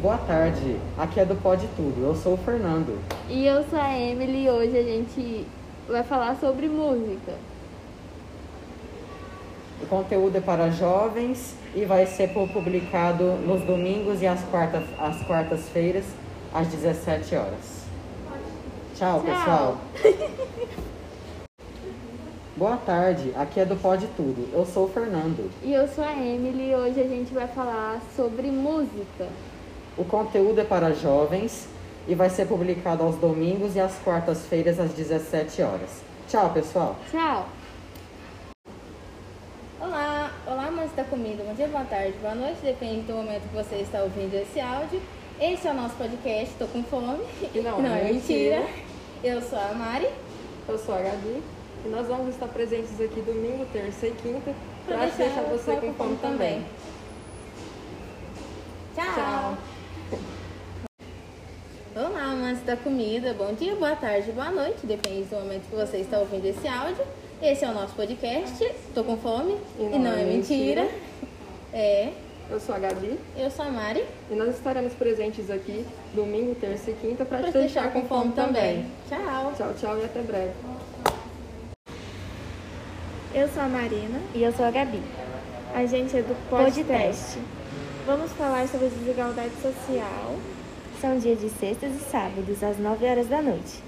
Boa tarde, aqui é do Pode Tudo, eu sou o Fernando. E eu sou a Emily e hoje a gente vai falar sobre música. O conteúdo é para jovens e vai ser publicado nos domingos e às às quartas-feiras, às 17 horas. Tchau, Tchau. pessoal. Boa tarde, aqui é do Pode Tudo, eu sou o Fernando. E eu sou a Emily e hoje a gente vai falar sobre música. O conteúdo é para jovens e vai ser publicado aos domingos e às quartas-feiras, às 17 horas. Tchau, pessoal. Tchau! Olá, olá amantes da comida, bom dia, boa tarde, boa noite, depende do momento que você está ouvindo esse áudio. Esse é o nosso podcast, Tô Com Fome, E não é mentira. Eu sou a Mari, Eu sou a Gabi e nós vamos estar presentes aqui domingo, terça e quinta Pra para deixar deixar você com fome fome também. Tchau. Tchau. Olá, amantes da comida, bom dia, boa tarde, boa noite, depende do momento que você está ouvindo esse áudio. Esse é o nosso podcast, Tô Com Fome, E não é mentira. É, Eu sou a Gabi eu sou a Mari, e nós estaremos presentes aqui domingo, terça e quinta para pra te te deixar com fome também. Tchau. Tchau, tchau e até breve. Eu sou a Marina E eu sou a Gabi. a gente é do Podcast. Podcast. Vamos falar sobre desigualdade social São dias de sextas e sábados, às 9 horas da noite.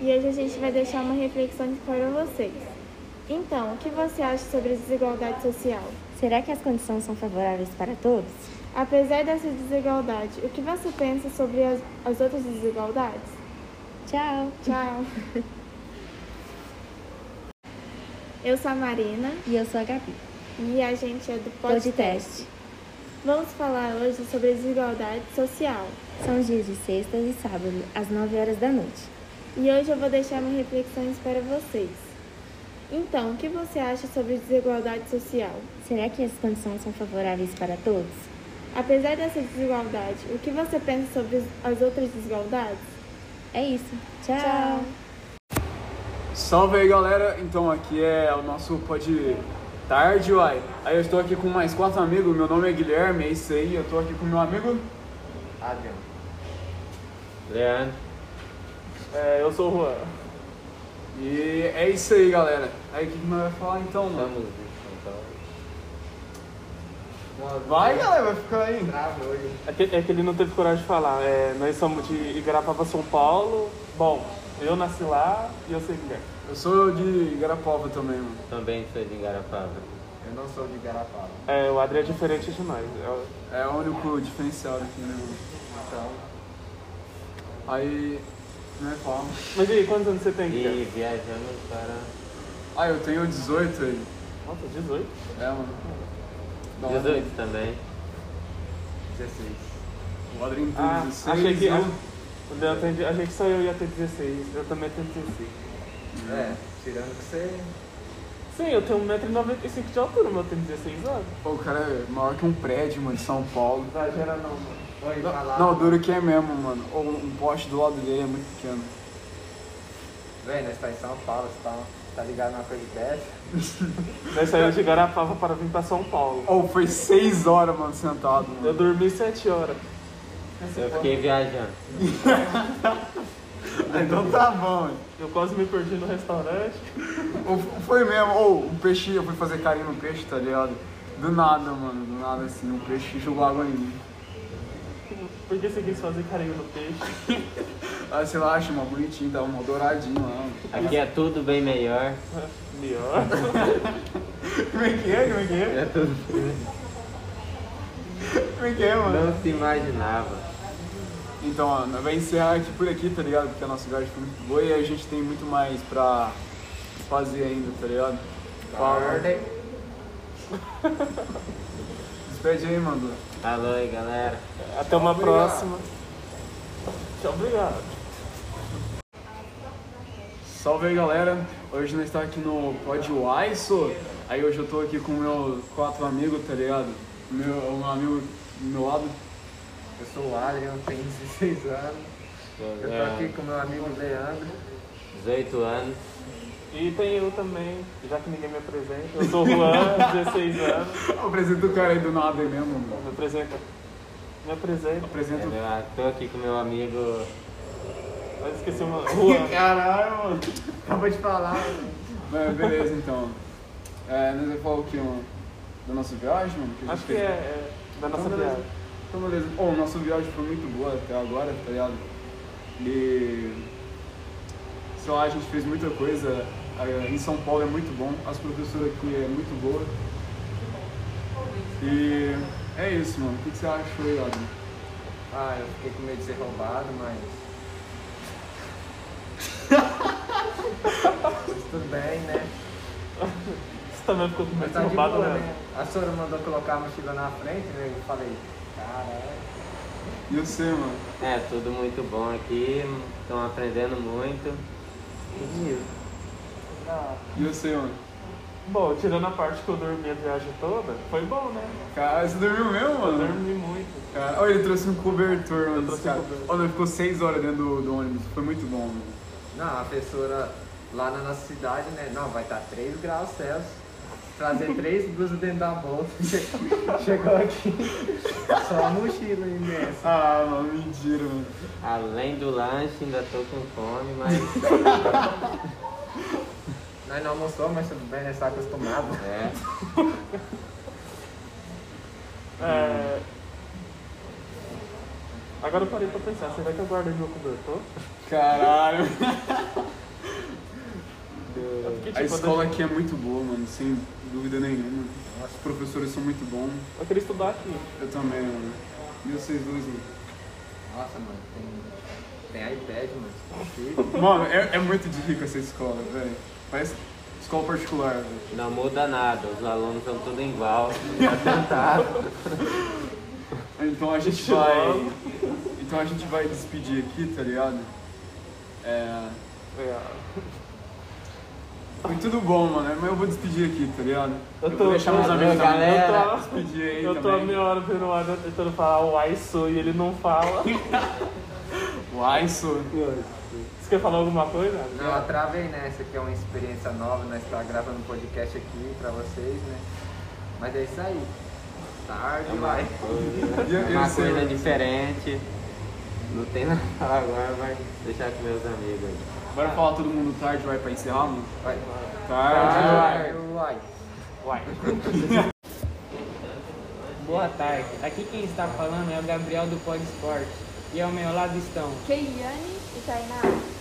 e hoje a gente vai deixar uma reflexão para vocês. Então, o que você acha sobre a desigualdade social? Será que as condições são favoráveis para todos? Apesar dessa desigualdade, o que você pensa sobre as, as outras desigualdades? Tchau! Tchau! Eu sou a Marina E eu sou a Gabi. e a gente é do Podcast. Podcast. Vamos falar hoje sobre a desigualdade social. São dias de sextas e sábados, às 9 horas da noite. E hoje eu vou deixar minhas reflexões para vocês. Então, o que você acha sobre desigualdade social? Será que as condições são favoráveis para todos? Apesar dessa desigualdade, o que você pensa sobre as outras desigualdades? É isso. Tchau! Tchau. Salve aí galera, então aqui é o nosso Pode Tarde, uai. Aí eu estou aqui com mais quatro amigos, meu nome é Guilherme, é isso aí, eu estou aqui com meu amigo. Adriano. Leandro. É, eu sou o Juan. E é isso aí galera. Aí o que, que nós vamos falar então, mano? Vamos então. Vai galera, vai ficar aí. É que, é que ele não teve coragem de falar. É, nós somos de Igarapava, São Paulo. Bom, eu nasci lá e eu sei Guilherme. Eu sou de Igarapava também, mano. Também sou de Igarapava. Eu não sou de Igarapava. É, o Adri é diferente de nós. É o- É o único diferencial aqui, né, mano? Então. Aí, né, fala. Mas e aí, quantos anos você tem, Guilherme? E viajamos para. Ah, eu tenho 18 aí. Nossa, 18? É, mano. Da hora. 18 também. 16. O Adriano tem Ah, 16. achei que, eu... o Leandro tem- achei que só eu ia ter 16. Eu também tenho 16. É, tirando que você. Sim, eu tenho 1,95m de altura, mas eu tenho 16 anos. Pô, o cara é maior que um prédio, mano, de São Paulo. Não exagera não, mano. Não, não, duro que é mesmo, mano. Ou um poste do lado dele é muito pequeno. Véi, nós tá em São Paulo, você tá, tá ligado numa coisa dessa? Nós saímos de Igarapava para vir para São Paulo. Ou foi 6 horas, mano, sentado, Eu mano. dormi 7 horas. Eu fiquei viajando. Então tá bom, mano. Eu quase me perdi no restaurante. Ou Foi mesmo, ou o peixe, eu fui fazer carinho no peixe, tá ligado? Do nada, mano, do nada assim, o peixe jogou água em mim. Por que você quis fazer carinho no peixe? Aí sei lá, achei mó bonitinho, tava mó douradinho lá. Aqui é tudo bem melhor. Melhor. Como é que é? Como é que é? É tudo. Como é que é, mano? Não se imaginava. Então, ó, nós vamos encerrar aqui por aqui, tá ligado? Porque a nossa viagem foi muito boa e a gente tem muito mais pra fazer ainda, tá ligado? Fala. Despede aí, mano. Alô aí, galera. Até uma Obrigado. próxima. Tchau, obrigado. Salve aí, galera. Hoje nós estamos aqui no Pod Waiso. Aí hoje eu tô aqui com meus quatro amigos, tá ligado? Meu, um amigo do meu lado. Eu sou o Adrian, tenho 16 anos. Eu tô aqui com meu amigo Leandro. 18 anos. E tem eu também, já que ninguém me apresenta. Eu sou o Juan, 16 anos. Apresenta o cara aí do nada aí mesmo, mano. Me apresenta. Me apresenta. Apresenta. Eu tô aqui com meu amigo. Eu esqueci uma rua. Caralho, mano. Acabou de falar. Mas beleza, então. É, nós vamos falar o que, mano? Da nossa viagem, mano? a Acho gente que fez? é, é da nossa então, beleza. viagem. Então, beleza. Bom, nossa viagem foi muito boa até agora, tá ligado? E. Sei lá, a gente fez muita coisa. Eh, Em São Paulo é muito bom, as professoras aqui é muito boa. E é isso, mano. O que que você achou aí, Adam? Ah, eu fiquei com medo de ser roubado, mas. mas tudo bem, né? Você também ficou com medo de tá ser de roubado, boa, né? né? A senhora mandou colocar a mochila na frente, né? Eu falei, caralho. E você, mano? É, tudo muito bom aqui, estão aprendendo muito. E isso. E você, mano? Bom, tirando a parte que eu dormi a viagem toda, foi bom, né? Cara, você dormiu mesmo, Eu mano? dormi muito. Cara, olha, ele trouxe um cobertor, mano. trouxe cara. um cobertor. Olha, ele ficou seis horas dentro do, do ônibus. Foi muito bom, mano. Não, a professora lá na nossa cidade, né? Não, vai estar 3 graus Celsius. Trazer três blusas dentro da bolsa. Chegou aqui. Só a mochila imensa. Ah, mano, mentira, mano. Além do lanche, ainda tô com fome, mas. Nós não almoçou, mas tudo bem, nós tá acostumado. É. É... Agora eu parei pra pensar, será que eu guardei meu cobertor? Caralho. Fiquei, A tipo, escola eu aqui é muito boa, mano, sem dúvida nenhuma. Os professores são muito bons. Eu queria estudar aqui. Eu também, mano. E vocês dois, mano? Nossa, mano, tem, tem iPad, mano. Mano, é, é muito de rico essa escola, velho. Parece escola particular, velho. Não muda nada, os alunos estão tudo igual. Atentado. Então a gente vai. Então a gente vai despedir aqui, tá ligado? É. É. Foi tudo bom, mano, mas eu vou despedir aqui, tá ligado? Eu vou tô- deixar meus amigos também. galera. Eu tô despedir aí Eu tô a meia hora vendo o Adam tentando falar o I sou e ele não fala. Uai, sou. Você falar alguma coisa? Não, eu travei nessa, que é uma experiência nova, nós tá gravando um podcast aqui pra vocês, né? Mas é isso aí. Tarde, É uma vai. coisa, uma coisa diferente. Não tem nada pra falar agora, mas deixar com meus amigos aí. Bora falar todo mundo tarde, vai pra encerrar, mano? Vai. Tarde. Uai. Uai. Boa tarde. Aqui quem está falando é o Gabriel do Pod Esporte. E ao meu lado estão Keiane e Tainá.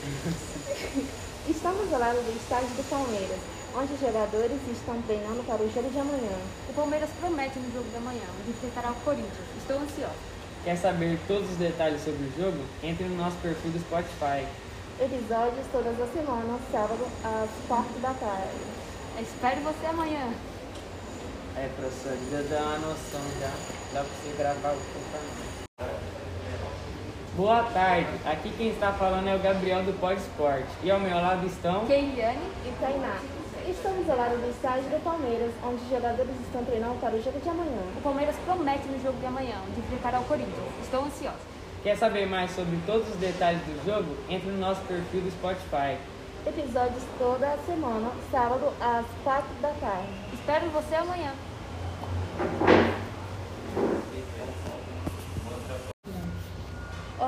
Estamos ao lado do estádio do Palmeiras, onde os jogadores estão treinando para o jogo de amanhã. O Palmeiras promete no jogo da manhã, de enfrentará o Corinthians. Estou ansiosa. Quer saber todos os detalhes sobre o jogo? Entre no nosso perfil do Spotify. Episódios todas as semanas, sábado, às 4 da tarde. Espero você amanhã. É, professor, já dá uma noção já. Dá pra você gravar o programa. Boa tarde. Aqui quem está falando é o Gabriel do Pod Esporte. E ao meu lado estão. Keiliane E Tainá. Estamos ao lado do estádio do Palmeiras, onde os jogadores estão treinando para o jogo de amanhã. O Palmeiras promete no jogo de amanhã, de enfrentará o Corinthians. Estou ansiosa. Quer saber mais sobre todos os detalhes do jogo? Entre no nosso perfil do Spotify. Episódios toda semana, sábado, às 4 da tarde. Espero você amanhã.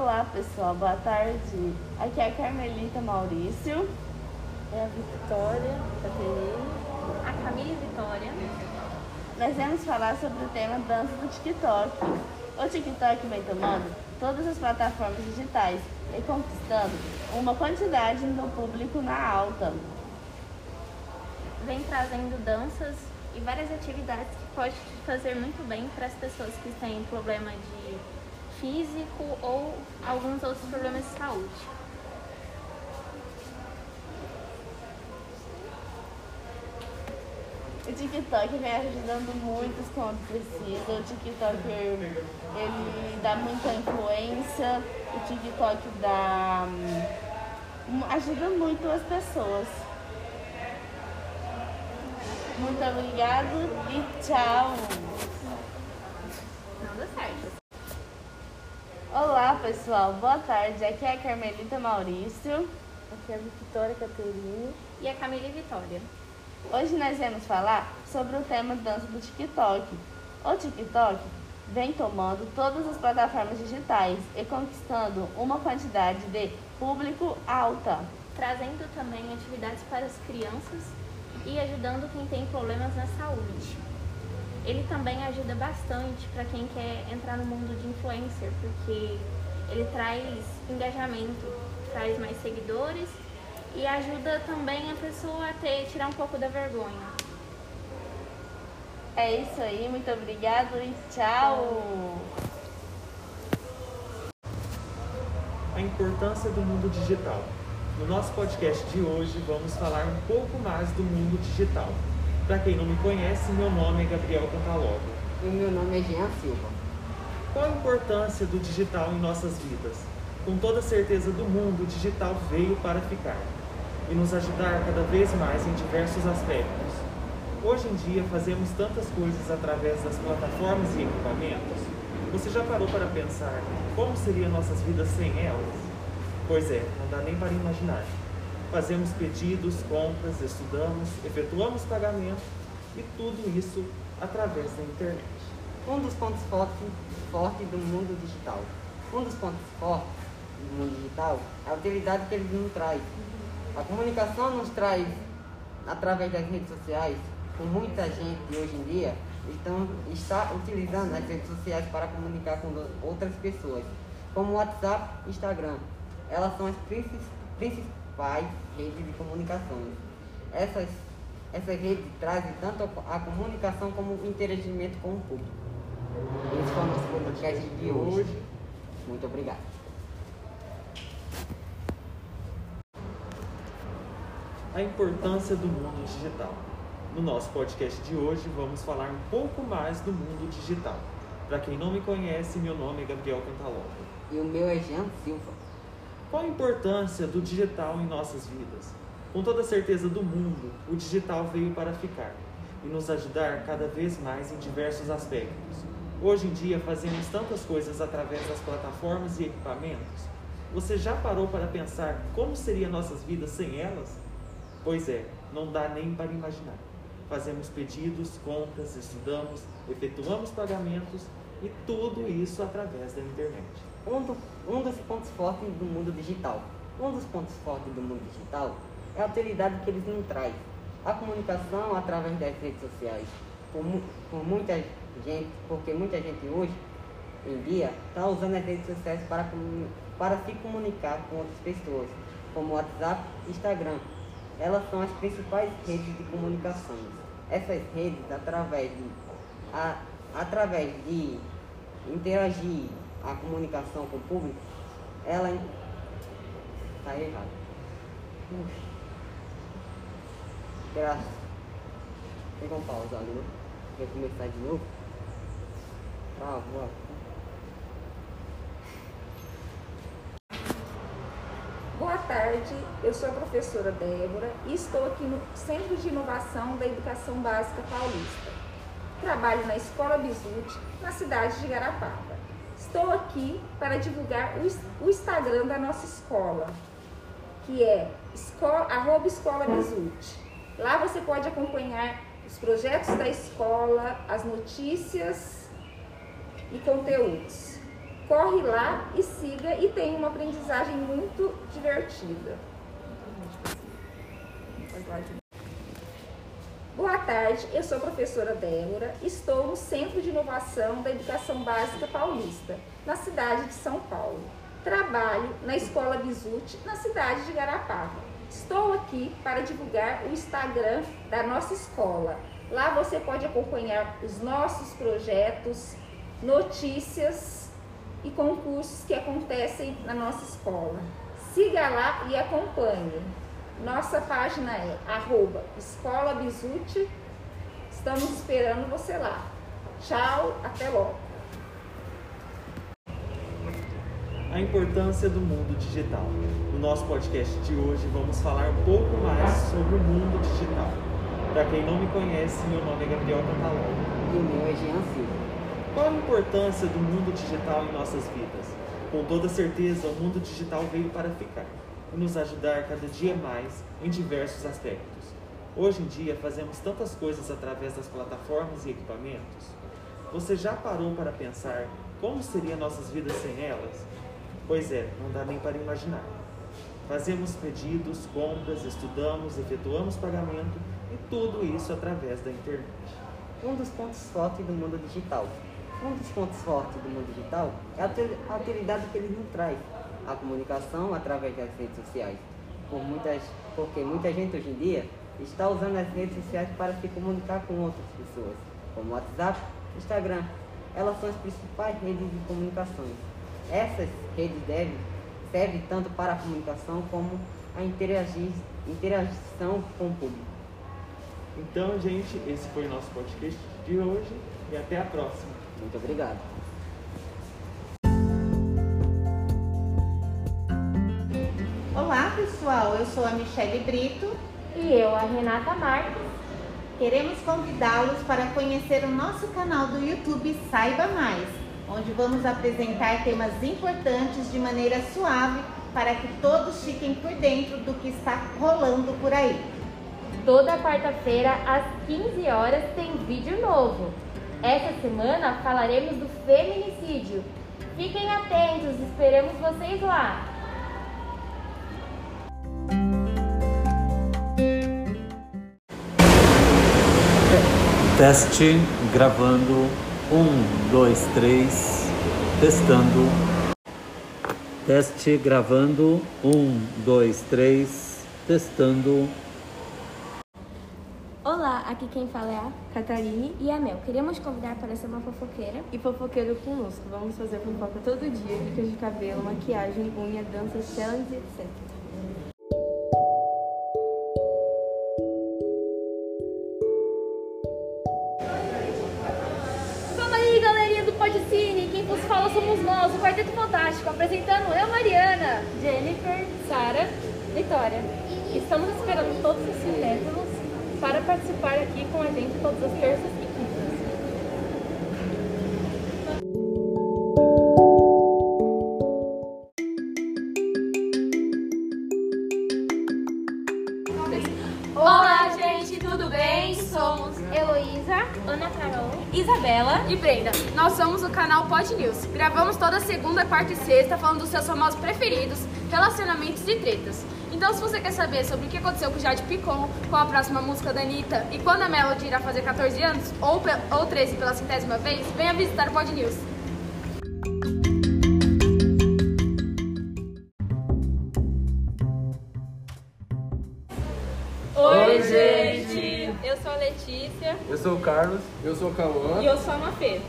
Olá pessoal, boa tarde. Aqui é a Carmelita Maurício. É a Vitória Caterine. A Camila Vitória. Nós vamos falar sobre o tema dança do TikTok. O TikTok vem tomando todas as plataformas digitais e conquistando uma quantidade do público na alta. vem trazendo danças e várias atividades que pode fazer muito bem para as pessoas que têm problema de físico ou alguns outros problemas de saúde. O TikTok vem ajudando muitos quando precisa. O TikTok ele dá muita influência. O TikTok dá hum, ajuda muito as pessoas. Muito obrigado e tchau. Não dá certo. Olá pessoal, boa tarde. Aqui é a Carmelita Maurício. Aqui é a Vitória Caterine. E a Camila Vitória. Hoje nós vamos falar sobre o tema dança do TikTok. O TikTok vem tomando todas as plataformas digitais e conquistando uma quantidade de público alta. Trazendo também atividades para as crianças e ajudando quem tem problemas na saúde. Ele também ajuda bastante para quem quer entrar no mundo de influencer, porque ele traz engajamento, traz mais seguidores e ajuda também a pessoa a ter, tirar um pouco da vergonha. É isso aí, muito obrigado e tchau! A importância do mundo digital. No nosso podcast de hoje, vamos falar um pouco mais do mundo digital. Para quem não me conhece, meu nome é Gabriel Cantalogo. E meu nome é Jean Silva. Qual a importância do digital em nossas vidas? Com toda certeza do mundo, o digital veio para ficar e nos ajudar cada vez mais em diversos aspectos. Hoje em dia fazemos tantas coisas através das plataformas e equipamentos. Você já parou para pensar como seriam nossas vidas sem elas? Pois é, não dá nem para imaginar. Fazemos pedidos, compras, estudamos, efetuamos pagamentos e tudo isso através da internet. Um dos pontos fortes, fortes do mundo digital. Um dos pontos fortes do mundo digital é a utilidade que ele nos traz. A comunicação nos traz através das redes sociais, com muita gente hoje em dia estão, está utilizando as redes sociais para comunicar com outras pessoas, como WhatsApp e Instagram. Elas são as principais redes de comunicações. Essas, essas redes trazem tanto a comunicação como o interagimento com o público. Esse foi o nosso podcast de hoje. Muito obrigado. A importância do mundo digital. No nosso podcast de hoje, vamos falar um pouco mais do mundo digital. Para quem não me conhece, meu nome é Gabriel Cantaloto. E o meu é Jean Silva. Qual a importância do digital em nossas vidas? Com toda certeza do mundo, o digital veio para ficar e nos ajudar cada vez mais em diversos aspectos. Hoje em dia fazemos tantas coisas através das plataformas e equipamentos. Você já parou para pensar como seriam nossas vidas sem elas? Pois é, não dá nem para imaginar. Fazemos pedidos, compras, estudamos, efetuamos pagamentos e tudo isso através da internet. Um, do, um dos pontos fortes do mundo digital. Um dos pontos fortes do mundo digital é a utilidade que eles nos traz. A comunicação através das redes sociais. Por, por muita gente, porque muita gente hoje em dia está usando as redes sociais para, para se comunicar com outras pessoas, como WhatsApp e Instagram. Elas são as principais redes de comunicação. Essas redes, através de, a, através de interagir a comunicação com o público, ela está errada. Graças. Pega um pausa ali, né? Quer começar de novo? Travou aqui. Boa tarde, eu sou a professora Débora e estou aqui no Centro de Inovação da Educação Básica Paulista. Trabalho na Escola Bisute, na cidade de Garapava. Estou aqui para divulgar o Instagram da nossa escola, que é escola, Escola Bisute. Lá você pode acompanhar os projetos da escola, as notícias e conteúdos corre lá e siga e tem uma aprendizagem muito divertida. Boa tarde, eu sou a professora Débora, estou no Centro de Inovação da Educação Básica Paulista, na cidade de São Paulo. Trabalho na Escola Bisute, na cidade de Garapava. Estou aqui para divulgar o Instagram da nossa escola. Lá você pode acompanhar os nossos projetos, notícias e concursos que acontecem na nossa escola. Siga lá e acompanhe. Nossa página é arroba Escola Bisute. Estamos esperando você lá. Tchau, até logo. A importância do mundo digital. No nosso podcast de hoje vamos falar um pouco mais sobre o mundo digital. Para quem não me conhece, meu nome é Gabriel Catalogo. E o meu é Jean Silva. Qual a importância do mundo digital em nossas vidas? Com toda certeza, o mundo digital veio para ficar e nos ajudar cada dia mais em diversos aspectos. Hoje em dia, fazemos tantas coisas através das plataformas e equipamentos. Você já parou para pensar como seriam nossas vidas sem elas? Pois é, não dá nem para imaginar. Fazemos pedidos, compras, estudamos, efetuamos pagamento e tudo isso através da internet. Um dos pontos fortes do mundo digital. Um dos pontos fortes do mundo digital é a util- a utilidade que ele nos traz, a comunicação através das redes sociais. Por muitas, porque muita gente hoje em dia está usando as redes sociais para se comunicar com outras pessoas, como WhatsApp, Instagram. Elas são as principais redes de comunicações. Essas redes devem servem tanto para a comunicação como a interagir, interação com o público. Então, gente, esse foi o nosso podcast de hoje e até a próxima. Muito obrigado. Olá pessoal, eu sou a Michele Brito E eu, a Renata Marques. Queremos convidá-los para conhecer o nosso canal do YouTube Saiba Mais, onde vamos apresentar temas importantes de maneira suave para que todos fiquem por dentro do que está rolando por aí. Toda quarta-feira, às 15 horas, tem vídeo novo. Essa semana falaremos do feminicídio. Fiquem atentos, esperamos vocês lá. Teste gravando. Um, dois, três. Testando. Teste gravando. Um, dois, três. Testando. Olá, aqui quem fala é a Catarine e a Mel. Queremos convidar para ser uma fofoqueira. E fofoqueiro conosco. Vamos fazer fofoca todo dia, dicas de cabelo, maquiagem, unha, danças, challenge, etc. Fala somos nós, o Quarteto Fantástico, apresentando eu, Mariana, Jennifer, Sara, Vitória. Estamos esperando todos os cinéfilos para participar aqui com a gente todas as terças e canal Pod News. Gravamos toda segunda, quarta e sexta falando dos seus famosos preferidos, relacionamentos e tretas. Então, se você quer saber sobre o que aconteceu com o Jade Picon, qual a próxima música da Anitta e quando a Melody irá fazer 14 anos, ou, ou 13 pela centésima vez, venha visitar o Pod News. Oi, gente! Eu sou a Letícia. Eu sou o Carlos. Eu sou o Cauã. E eu sou a Mafê.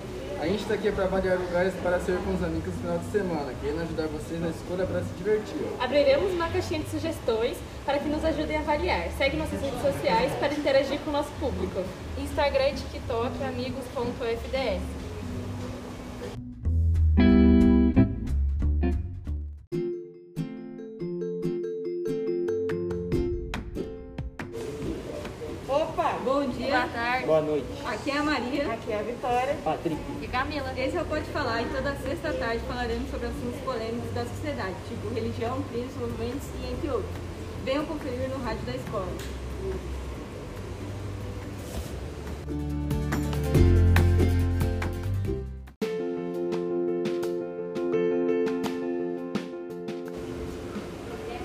A gente está aqui para avaliar lugares para ser com os amigos no final de semana, querendo ajudar vocês na escolha para se divertir. Abriremos uma caixinha de sugestões para que nos ajudem a avaliar. Segue nossas redes sociais para interagir com o nosso público. Instagram e TikTok, amigos.fds. Opa! Bom dia. Boa tarde. Boa noite. Aqui é a Maria. Aqui é a Vitória. Patrick. Camila. Esse é o Pode Falar e toda sexta tarde falaremos sobre assuntos polêmicos da sociedade, tipo religião, crimes, movimentos e entre outros. Venham conferir no rádio da escola.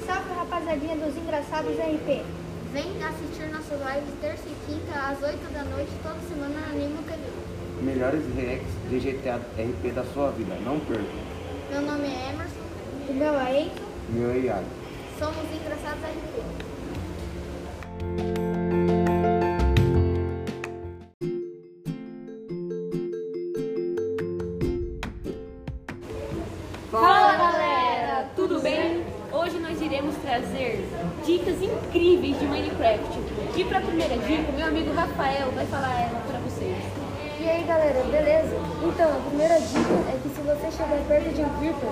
Salve rapaziadinha dos engraçados RP. Vem assistir nossas lives terça e quinta às 8 da noite, toda semana na Animo TV. Melhores reacts de GTA RP da sua vida, não perca. Meu nome é Emerson. O meu é Eito. Meu é Iago. Somos engraçados RP. Fala galera, tudo bem? Hoje nós iremos trazer dicas incríveis de Minecraft. E para a primeira dica, meu amigo Rafael vai falar ela para vocês. E aí galera, beleza? Então, a primeira dica é que se você chegar perto de um Creeper,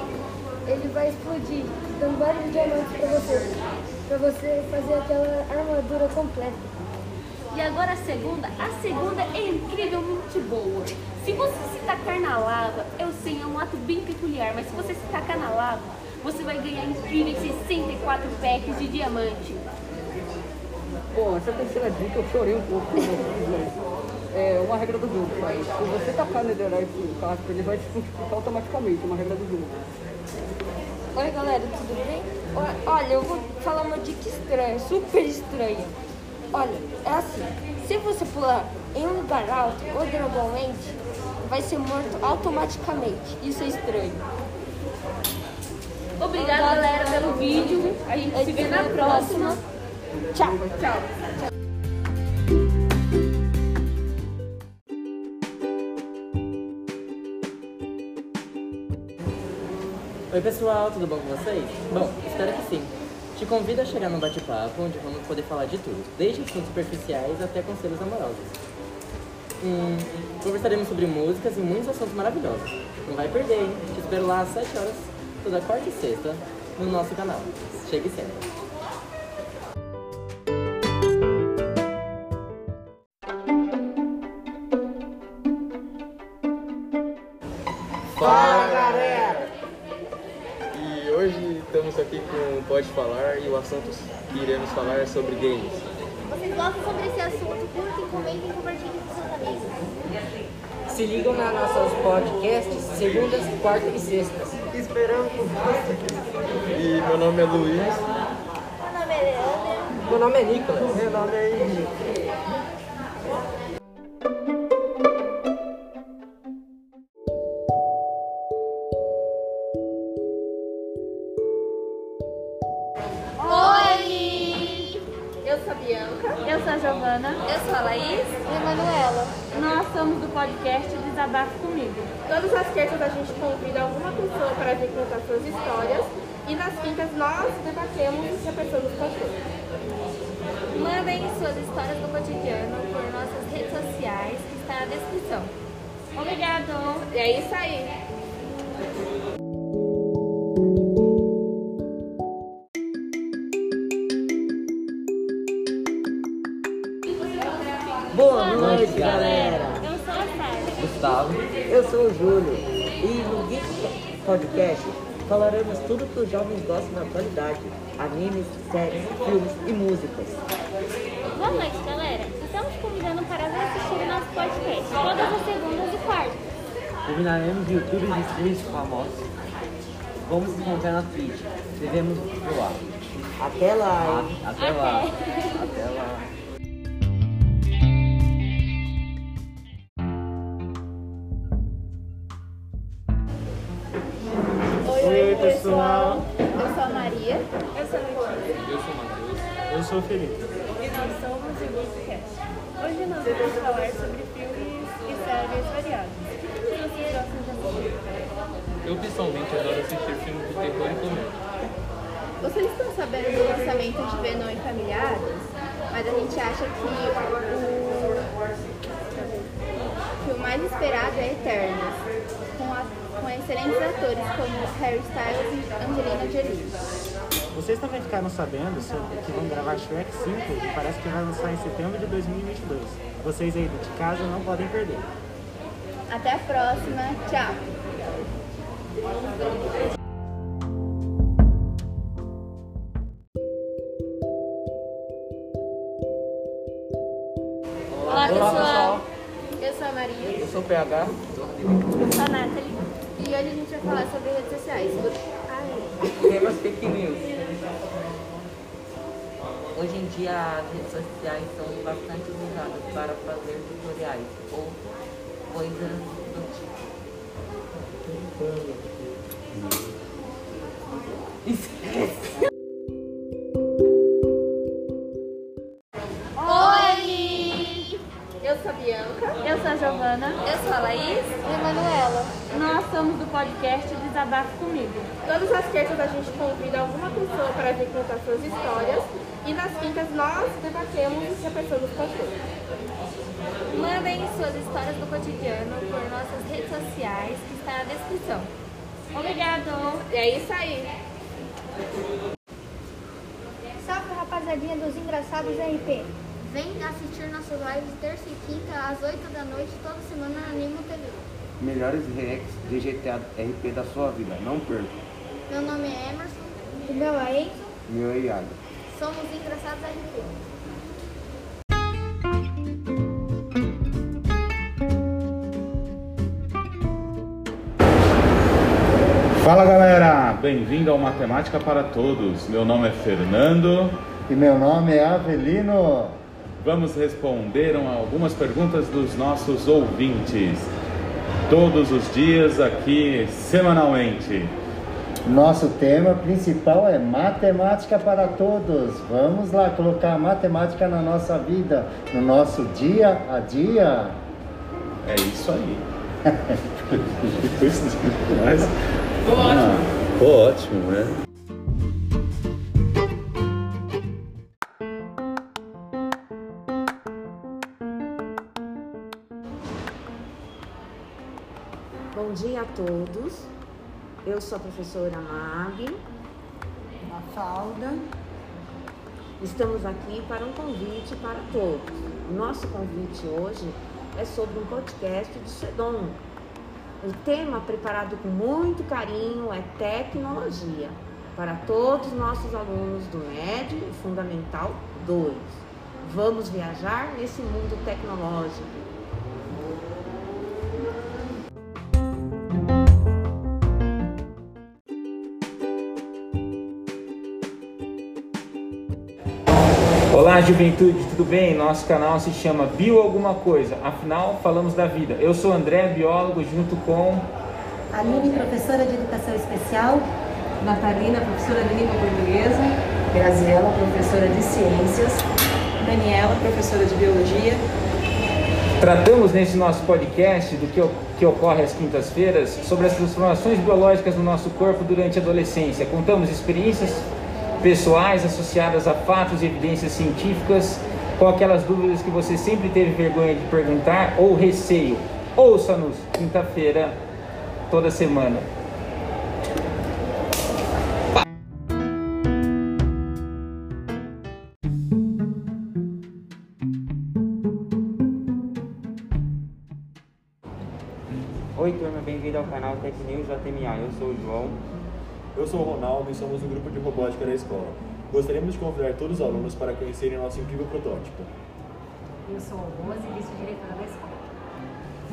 ele vai explodir, dando vários diamantes pra você. Pra você fazer aquela armadura completa. E agora a segunda, a segunda é incrivelmente boa. Se você se tacar na lava, eu sei, é um ato bem peculiar, mas se você se tacar na lava, você vai ganhar incríveis 64 packs de diamante. Bom, essa terceira dica eu chorei um pouco. É uma regra do jogo, sabe? Se você tacar Netherite no Casper, ele vai te frutificar automaticamente, é uma regra do jogo. Oi galera, tudo bem? Olha, eu vou falar uma dica estranha, super estranha. Olha, é assim, se você pular em um lugar alto ou normalmente, vai ser morto automaticamente. Isso é estranho. Obrigada, galera, pelo vídeo. A gente se vê na próxima. Tchau. Tchau. Oi pessoal, tudo bom com vocês? Bom, espero que sim. Te convido a chegar num bate-papo onde vamos poder falar de tudo, desde assuntos superficiais até conselhos amorosos. Hum, conversaremos sobre músicas e muitos assuntos maravilhosos. Não vai perder, hein? Te espero lá às 7 horas, toda quarta e sexta, no nosso canal. Chegue sempre. Pode Falar e o assunto que iremos falar é sobre games. Vocês gostam sobre esse assunto? Curtem, comentem e compartilhem com seus amigos. Se ligam nas nossas podcasts segundas, quartas e sextas. Esperamos por você. E meu nome é Luiz. Meu nome é Leandro. Meu nome é Nicolas. Meu nome é Henrique. Convida alguma pessoa para vir contar suas histórias e nas quintas nós debatemos se a pessoa nos contou. Mandem suas histórias do cotidiano por nossas redes sociais, que está na descrição. Obrigado! E é isso aí! Podcast falaremos tudo que os jovens gostam na atualidade. Animes, séries, filmes e músicas. Boa noite, galera. Estamos convidando para vir assistir o nosso podcast todas as segundas e quartas. Combinaremos youtubers e streamers famosos. Vamos encontrar na Twitch. Devemos voar. Até lá, hein? Até lá. Até lá. Sou o Felipe. E nós somos o. Hoje nós vamos falar sobre filmes e séries variados. Que filmes vocês gostam de assistir? Eu pessoalmente adoro assistir filmes de terror e comédia. Vocês estão sabendo do lançamento de Venom e Familiares? Mas a gente acha que o, que o mais esperado é Eternos, com, a, com excelentes atores como Harry Styles e Angelina Jolie. Vocês também ficaram sabendo sobre que vão gravar Shrek 5 e parece que vai lançar em setembro de 2022. Vocês aí de casa não podem perder. Até a próxima, tchau! Olá, pessoal. Eu sou a Maria. Eu sou o PH. Eu sou a Nathalie. E hoje a gente vai falar sobre redes sociais. Ai. Temos fake news. Hoje em dia as redes sociais são bastante usadas para fazer tutoriais ou coisas do tipo. Esquece. Podcast Desabafo Comigo. Todas as terças a gente convida alguma pessoa para vir contar suas histórias e nas quintas nós debatemos se a pessoa nos contou. Mandem suas histórias do cotidiano por nossas redes sociais, que está na descrição. Obrigado! E é isso aí! Salve rapaziadinha dos engraçados RP. Vem assistir nossas lives terça e quinta às 8 da noite, toda semana na Animo TV melhores reacts de GTA RP da sua vida. Não perca. Meu nome é Emerson. O meu é Eito, Meu é Iago. Somos engraçados RP. Fala galera, bem-vindo ao Matemática para Todos. Meu nome é Fernando. E meu nome é Avelino. Vamos responder algumas perguntas dos nossos ouvintes. Todos os dias aqui, semanalmente. Nosso tema principal é matemática para todos. Vamos lá colocar matemática na nossa vida, no nosso dia a dia. É isso aí. Mas... Ficou ótimo. Ficou ótimo, né? Todos. Eu sou a professora Mag. Mafalda. Estamos aqui para um convite para todos. Nosso convite hoje é sobre um podcast do SEDOM. O tema preparado com muito carinho é tecnologia para todos os nossos alunos do médio e fundamental 2. Vamos viajar nesse mundo tecnológico. Olá, juventude, tudo bem? Nosso canal se chama Bio Alguma Coisa, afinal, falamos da vida. Eu sou André, biólogo, junto com. Aline, professora de Educação Especial. Natalina, professora de Língua Portuguesa. Graziela, professora de Ciências. Daniela, professora de Biologia. Tratamos nesse nosso podcast do que, que ocorre às quintas-feiras sobre as transformações biológicas no nosso corpo durante a adolescência. Contamos experiências pessoais associadas a fatos e evidências científicas, com aquelas dúvidas que você sempre teve vergonha de perguntar ou receio. Ouça-nos quinta-feira, toda semana. Oi turma, bem-vindo ao canal Tech News JMA. Eu sou o João. Eu sou o Ronaldo e somos um grupo de robótica da escola. Gostaríamos de convidar todos os alunos para conhecerem nosso incrível protótipo. Eu sou a Rose, vice-diretora da escola.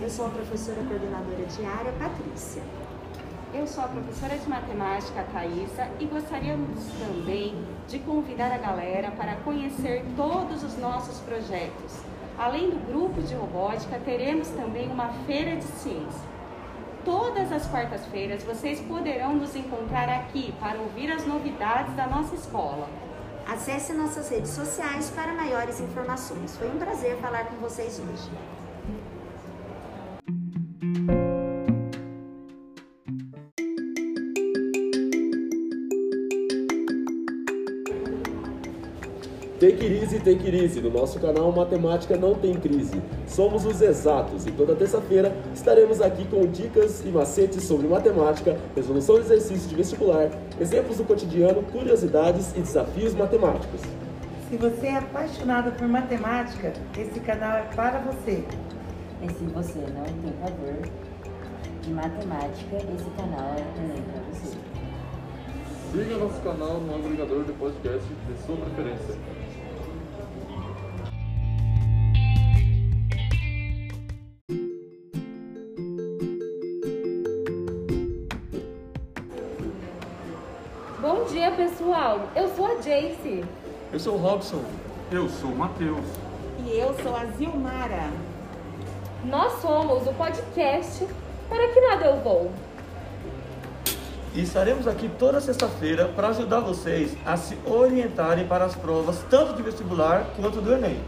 Eu sou a professora coordenadora de área, Patrícia. Eu sou a professora de matemática, Thaisa, e gostaríamos também de convidar a galera para conhecer todos os nossos projetos. Além do grupo de robótica, teremos também uma feira de ciência. Todas as quartas-feiras vocês poderão nos encontrar aqui para ouvir as novidades da nossa escola. Acesse nossas redes sociais para maiores informações. Foi um prazer falar com vocês hoje. It easy. No nosso canal Matemática Não Tem Crise. Somos os exatos e toda terça-feira estaremos aqui com dicas e macetes sobre matemática, resolução de exercícios de vestibular, exemplos do cotidiano, curiosidades e desafios matemáticos. Se você é apaixonado por matemática, esse canal é para você. E se você não tem favor de matemática, esse canal é também para você. Siga nosso canal no agregador de podcast de sua preferência. Pessoal. Eu sou a Jace. Eu sou o Robson. Eu sou o Matheus. E eu sou a Zilmara. Nós somos o podcast Para Que Nada Eu Vou. E estaremos aqui toda sexta-feira para ajudar vocês a se orientarem para as provas, tanto de vestibular quanto do Enem.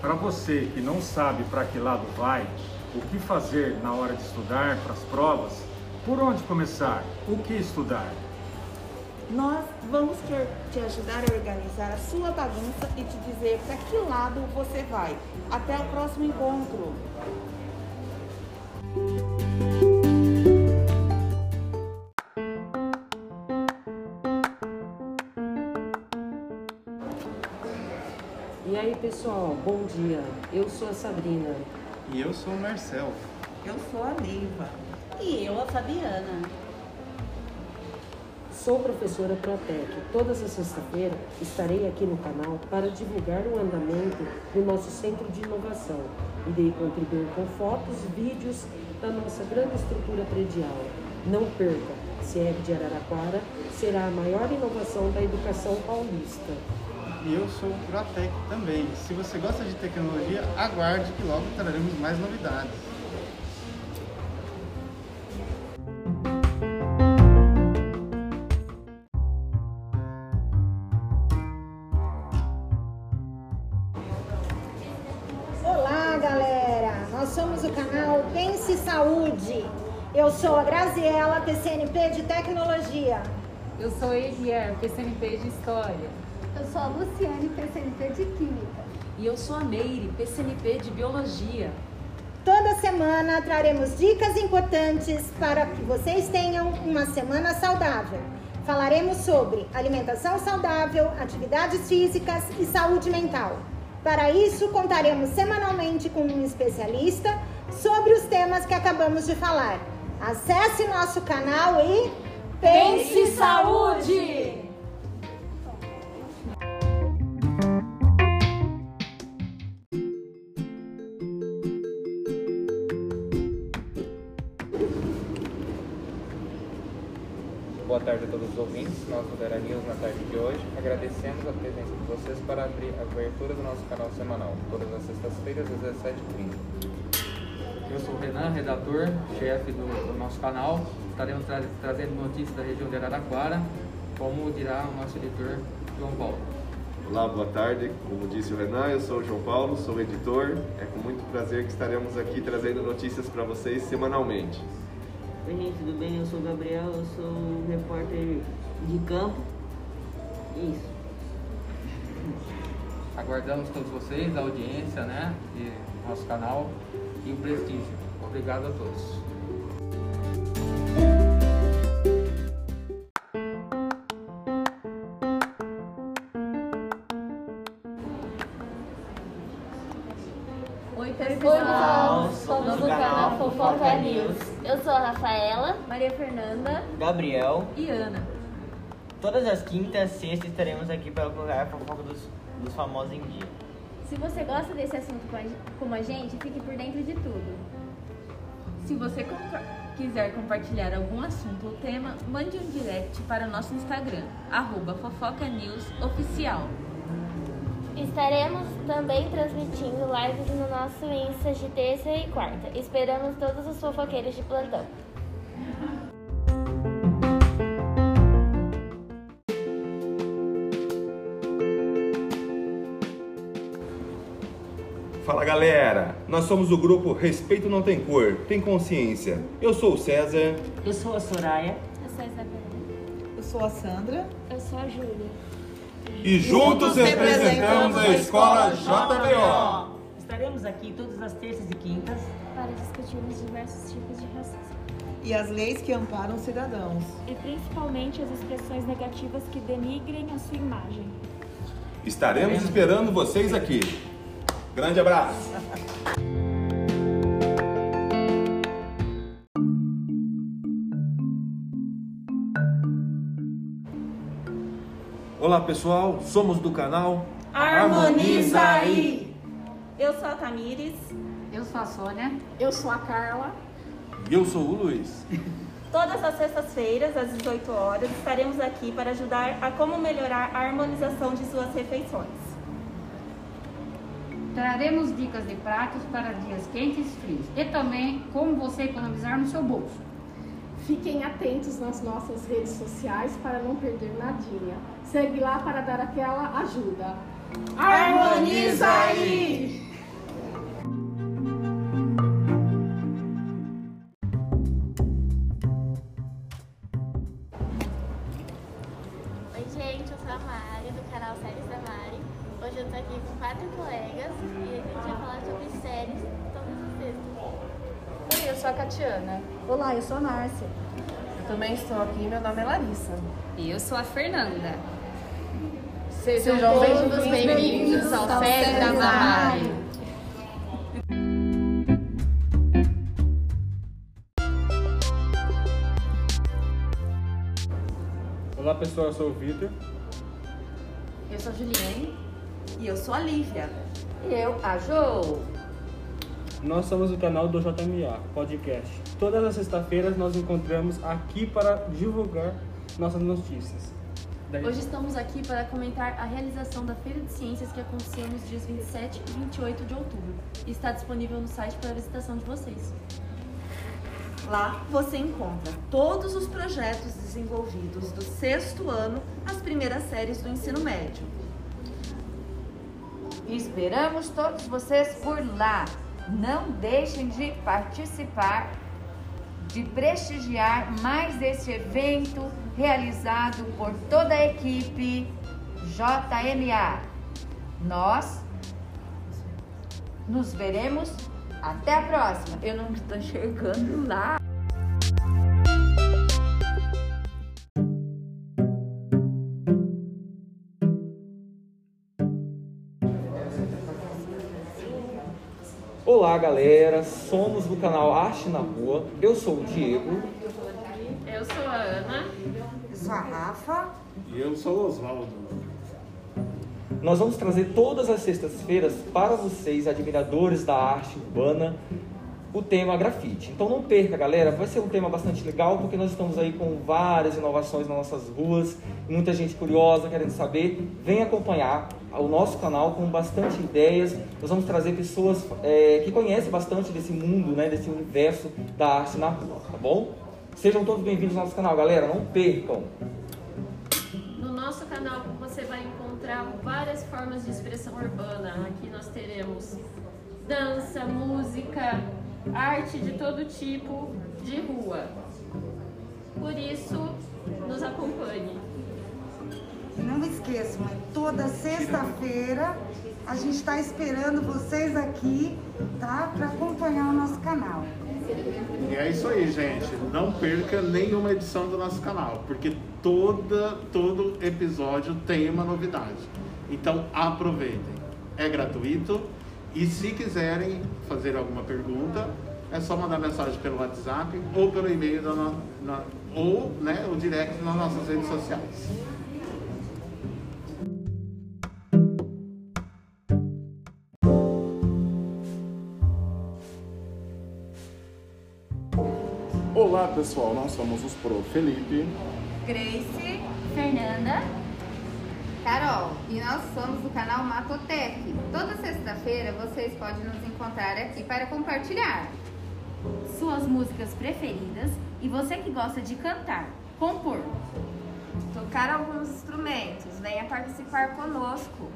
Para você que não sabe para que lado vai, o que fazer na hora de estudar para as provas, por onde começar, o que estudar? Nós vamos te ajudar a organizar a sua bagunça e te dizer para que lado você vai. Até o próximo encontro! E aí pessoal, bom dia. Eu sou a Sabrina. E eu sou o Marcel. Eu sou a Neiva. E eu a Fabiana. Sou professora Protec. Todas as sexta-feiras estarei aqui no canal para divulgar o andamento do nosso centro de inovação. Irei contribuir com fotos, vídeos da nossa grande estrutura predial. Não perca, CIEB de Araraquara será a maior inovação da educação paulista. E eu sou o Protec também. Se você gosta de tecnologia, aguarde que logo traremos mais novidades. PCNP de Tecnologia. Eu sou a Elier, PCNP de História. Eu sou a Luciane, PCNP de Química. E eu sou a Meire, PCNP de Biologia. Toda semana traremos dicas importantes para que vocês tenham uma semana saudável. Falaremos sobre alimentação saudável, atividades físicas e saúde mental. Para isso, contaremos semanalmente com um especialista sobre os temas que acabamos de falar. Acesse nosso canal e Pense Saúde! Boa tarde a todos os ouvintes. Nós do Vera News na tarde de hoje agradecemos a presença de vocês para abrir a abertura do nosso canal semanal, todas as sextas-feiras às 17h30. Eu sou o Renan, redator, chefe do, do nosso canal. Estaremos tra trazendo notícias da região de Araraquara, como dirá o nosso editor João Paulo. Olá, boa tarde. Como disse o Renan, eu sou o João Paulo, sou editor. É com muito prazer que estaremos aqui trazendo notícias para vocês semanalmente. Oi, gente, tudo bem? Eu sou o Gabriel, eu sou um repórter de campo. Isso. Aguardamos todos vocês, a audiência, né, de nosso canal e o prestígio. Obrigado a todos. Oi, pessoal! Somos do canal Fofoca News. Eu sou a Rafaela, Maria Fernanda Gabriel e Ana. Todas as quintas, sextas estaremos aqui para colocar a fofoca dos, dos famosos em dia. Se você gosta desse assunto como a gente, fique por dentro de tudo. Se você compa quiser compartilhar algum assunto ou tema, mande um direct para o nosso Instagram, arroba Fofoca News Oficial. Estaremos também transmitindo lives no nosso Insta de terça e quarta. Esperamos todos os fofoqueiros de plantão. Galera, nós somos o grupo Respeito Não Tem Cor, Tem Consciência. Eu sou o César. Eu sou a Soraya. Eu sou a Isabela. Eu sou a Sandra. Eu sou a Júlia. E juntos representamos a escola JBO. Estaremos aqui todas as terças e quintas para discutirmos diversos tipos de racismo e as leis que amparam cidadãos. E principalmente as expressões negativas que denigrem a sua imagem. Estaremos esperando vocês aqui. Grande abraço! Olá pessoal, somos do canal Harmoniza aí! Eu sou a Tamires. Eu sou a Sônia. Eu sou a Carla. E eu sou o Luiz. Todas as sextas-feiras, às 18 horas, estaremos aqui para ajudar a como melhorar a harmonização de suas refeições. Traremos dicas de pratos para dias quentes e frios e também como você economizar no seu bolso. Fiquem atentos nas nossas redes sociais para não perder nadinha. Segue lá para dar aquela ajuda. Harmoniza aí! Oi, eu sou a Catiana. Olá, eu sou a Márcia. Eu também estou aqui, meu nome é Larissa. E eu sou a Fernanda. Sejam, Sejam todos bem-vindos ao Série da Mari. Olá pessoal, eu sou o Vitor. Eu sou a Juliane. E eu sou a Lívia. E eu, a Jo. Nós somos o canal do JMA Podcast. Todas as sextas-feiras nós encontramos aqui para divulgar nossas notícias. Daí- Hoje estamos aqui para comentar a realização da Feira de Ciências que aconteceu nos dias 27 e 28 de outubro. Está disponível no site para visitação de vocês. Lá você encontra todos os projetos desenvolvidos do sexto ano às primeiras séries do ensino médio. Esperamos todos vocês por lá. Não deixem de participar, de prestigiar mais esse evento realizado por toda a equipe JMA. Nós nos veremos até a próxima. Eu não estou enxergando lá. Olá galera, somos do canal Arte na Rua. Eu sou o Diego. Eu sou a Ana. Eu sou a Rafa. E eu sou o Oswaldo. Nós vamos trazer todas as sextas-feiras para vocês, admiradores da arte urbana, o tema grafite. Então não perca, galera, vai ser um tema bastante legal porque nós estamos aí com várias inovações nas nossas ruas, muita gente curiosa querendo saber. Vem acompanhar o nosso canal com bastante ideias. Nós vamos trazer pessoas é, que conhecem bastante desse mundo, né, desse universo da arte na rua, tá bom? Sejam todos bem-vindos ao nosso canal, galera. Não percam. No nosso canal você vai encontrar várias formas de expressão urbana. Aqui nós teremos dança, música, arte de todo tipo de rua. Por isso, nos acompanhe. Não esqueçam, é toda sexta-feira a gente está esperando vocês aqui, tá? Para acompanhar o nosso canal. E é isso aí, gente. Não perca nenhuma edição do nosso canal, porque toda, todo episódio tem uma novidade. Então aproveitem. É gratuito e se quiserem fazer alguma pergunta, é só mandar mensagem pelo WhatsApp ou pelo e-mail da no- na- ou né, o direct nas nossas redes sociais. Olá pessoal, nós somos os Pro Felipe. Grace, Fernanda, Carol e nós somos do canal Matotec. Toda sexta-feira vocês podem nos encontrar aqui para compartilhar Suas músicas preferidas e você que gosta de cantar, compor. Tocar alguns instrumentos. Venha participar conosco.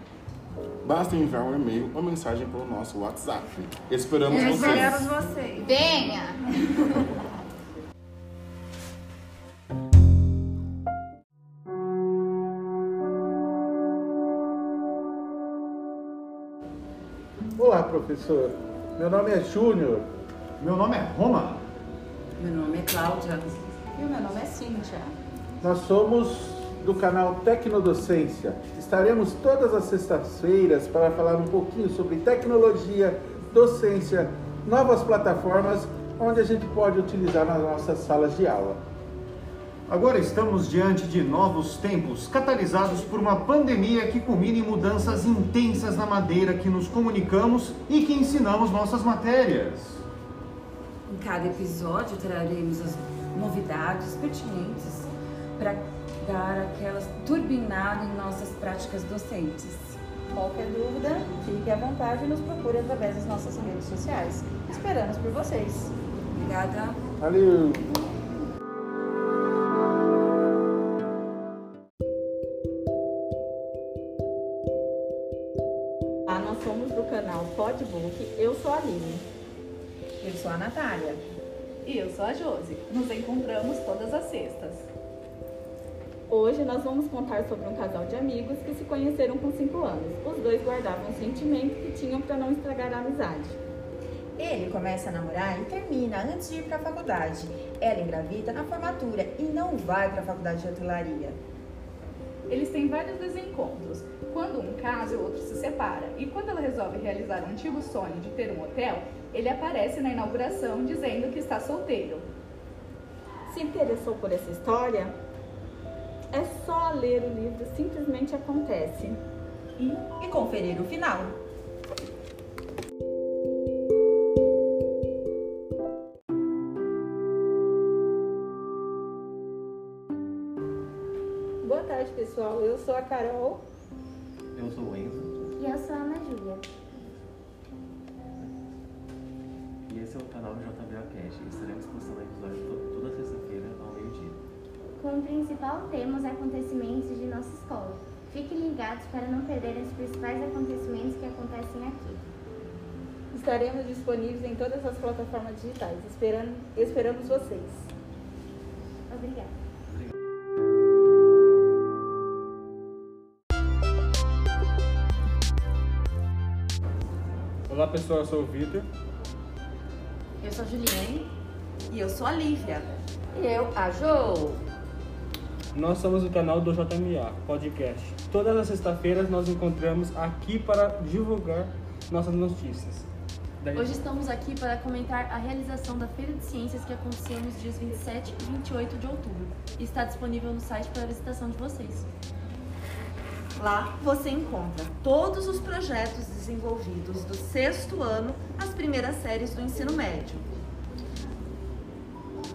Basta enviar um e-mail ou mensagem pelo nosso WhatsApp. Esperamos vocês. Esperamos vocês. Venha! Olá, professor. Meu nome é Júnior. Meu nome é Roma. Meu nome é Cláudia. E o meu nome é Cíntia. Nós somos do canal Tecnodocência. Estaremos todas as sextas-feiras para falar um pouquinho sobre tecnologia, docência, novas plataformas onde a gente pode utilizar nas nossas salas de aula. Agora estamos diante de novos tempos, catalisados por uma pandemia que culmina em mudanças intensas na maneira que nos comunicamos e que ensinamos nossas matérias. Em cada episódio traremos as novidades pertinentes para dar aquela turbinada em nossas práticas docentes. Qualquer dúvida, fique à vontade e nos procure através das nossas redes sociais. Esperamos por vocês. Obrigada. Valeu! Eu sou a Natália. E eu sou a Josi. Nos encontramos todas as sextas. Hoje nós vamos contar sobre um casal de amigos que se conheceram com 5 anos. Os dois guardavam o sentimento que tinham para não estragar a amizade. Ele começa a namorar e termina antes de ir para a faculdade. Ela engravida na formatura e não vai para a faculdade de hotelaria. Eles têm vários desencontros. Quando um casa, o outro se separa. E quando ela resolve realizar um antigo sonho de ter um hotel, ele aparece na inauguração dizendo que está solteiro. Se interessou por essa história? É só ler o livro Simplesmente Acontece. E, e conferir o final. Pessoal. Eu sou a Carol. Eu sou o Enzo. E eu sou a Ana Júlia. E esse é o canal JBA Cash. Estaremos postando episódio to- toda sexta-feira ao meio-dia. Com o principal tema os acontecimentos de nossa escola. Fiquem ligados para não perderem os principais acontecimentos que acontecem aqui. Estaremos disponíveis em todas as plataformas digitais. Esperando, esperamos vocês. Obrigada. Olá pessoal, eu sou o Vitor. Eu sou a Juliane. E eu sou a Lívia. E eu, a Jo. Nós somos o canal do JMA Podcast. Todas as sextas-feiras nós encontramos aqui para divulgar nossas notícias. Daí- Hoje estamos aqui para comentar a realização da Feira de Ciências que aconteceu nos dias 27 e 28 de outubro. Está disponível no site para visitação de vocês. Lá você encontra todos os projetos desenvolvidos do sexto ano às primeiras séries do ensino médio.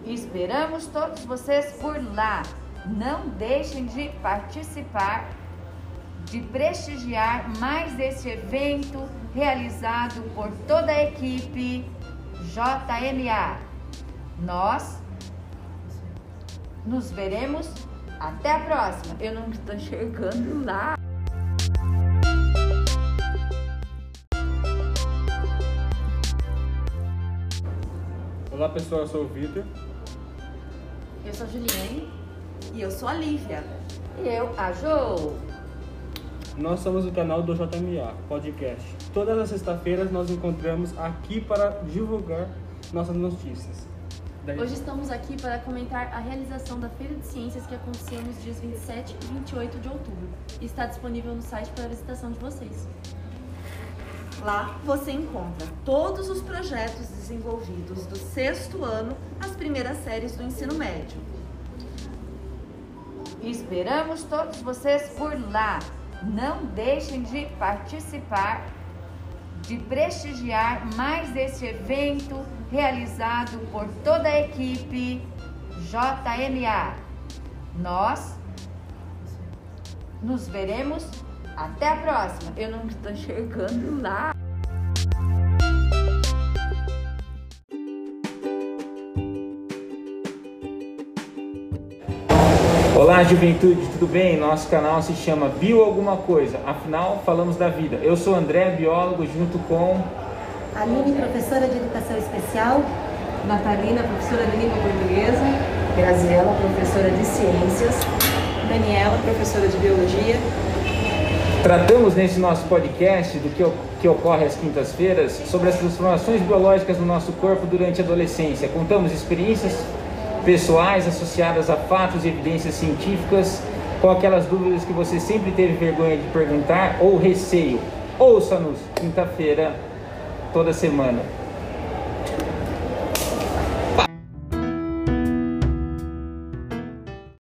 Esperamos todos vocês por lá. Não deixem de participar, de prestigiar mais esse evento realizado por toda a equipe JMA. Nós nos veremos até a próxima. Eu não estou enxergando lá. Olá pessoal, eu sou o Vitor. Eu sou a Juliane. E eu sou a Lívia. E eu, a Jo. Nós somos o canal do JMA Podcast. Todas as sextas-feiras nós encontramos aqui para divulgar nossas notícias. Daí- Hoje estamos aqui para comentar a realização da Feira de Ciências que aconteceu nos dias 27 e 28 de outubro. E está disponível no site para visitação de vocês. Lá você encontra todos os projetos desenvolvidos do sexto ano às primeiras séries do ensino médio. Esperamos todos vocês por lá. Não deixem de participar, de prestigiar mais esse evento realizado por toda a equipe JMA. Nós nos veremos até a próxima. Eu não estou enxergando lá. Olá, juventude, tudo bem? Nosso canal se chama Bio Alguma Coisa, afinal, falamos da vida. Eu sou André, biólogo, junto com. Aline, professora de Educação Especial. Natalina, professora de Língua Portuguesa. Graziela, professora de Ciências. Daniela, professora de Biologia. Tratamos nesse nosso podcast do que, que ocorre às quintas-feiras sobre as transformações biológicas no nosso corpo durante a adolescência. Contamos experiências pessoais associadas a fatos e evidências científicas, com aquelas dúvidas que você sempre teve vergonha de perguntar ou receio. Ouça-nos quinta-feira, toda semana.